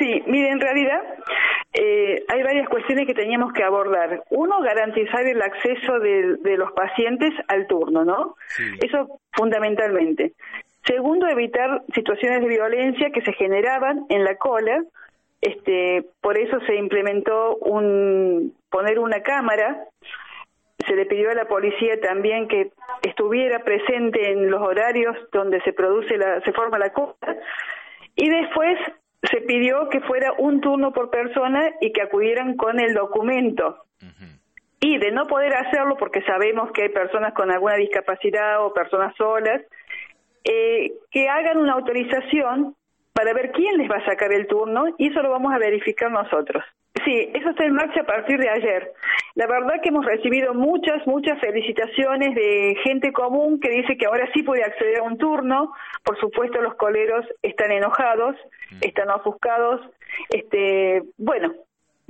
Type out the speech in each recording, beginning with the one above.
Sí, mire, en realidad eh, hay varias cuestiones que teníamos que abordar. Uno, garantizar el acceso de, de los pacientes al turno, ¿no? Eso fundamentalmente. Segundo, evitar situaciones de violencia que se generaban en la cola. Este, por eso se implementó un poner una cámara. Se le pidió a la policía también que estuviera presente en los horarios donde se produce la, se forma la cola. Y después se pidió que fuera un turno por persona y que acudieran con el documento. Y de no poder hacerlo, porque sabemos que hay personas con alguna discapacidad o personas solas, eh, que hagan una autorización para ver quién les va a sacar el turno y eso lo vamos a verificar nosotros. Sí, eso está en marcha a partir de ayer. La verdad que hemos recibido muchas, muchas felicitaciones de gente común que dice que ahora sí puede acceder a un turno. Por supuesto, los coleros están enojados, mm. están ofuscados. Este, bueno,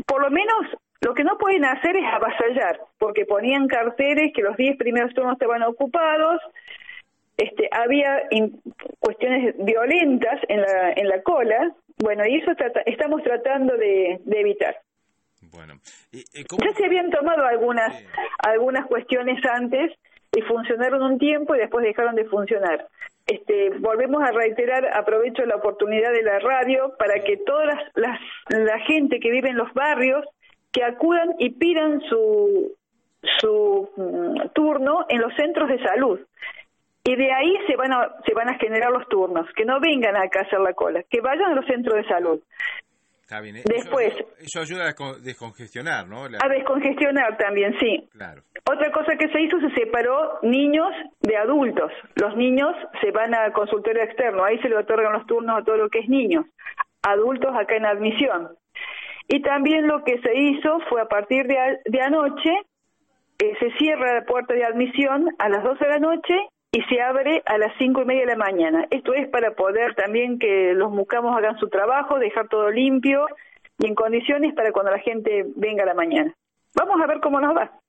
por lo menos lo que no pueden hacer es avasallar, porque ponían carteles que los 10 primeros turnos estaban ocupados, este, había cuestiones violentas en la, en la cola, bueno, y eso estamos tratando de, evitar. Bueno, ya se habían tomado algunas, algunas cuestiones antes y funcionaron un tiempo y después dejaron de funcionar. Este, volvemos a reiterar, aprovecho la oportunidad de la radio para que toda las, la gente que vive en los barrios que acudan y pidan su, su mm, turno en los centros de salud y de ahí se van a se van a generar los turnos, que no vengan acá a hacer la cola, que vayan a los centros de salud. Está bien. ¿eh? Después, eso, ayuda a descongestionar, ¿no? A descongestionar también, sí. Claro. Otra cosa que se hizo, se separó niños de adultos. Los niños se van a consultorio externo, ahí se le otorgan los turnos a todo lo que es niños. Adultos acá en admisión. Y también lo que se hizo fue a partir de, de anoche, eh, se cierra la puerta de admisión a las 12 de la noche y se abre a las cinco y media de la mañana. Esto es para poder también que los mucamos hagan su trabajo, dejar todo limpio y en condiciones para cuando la gente venga a la mañana. Vamos a ver cómo nos va.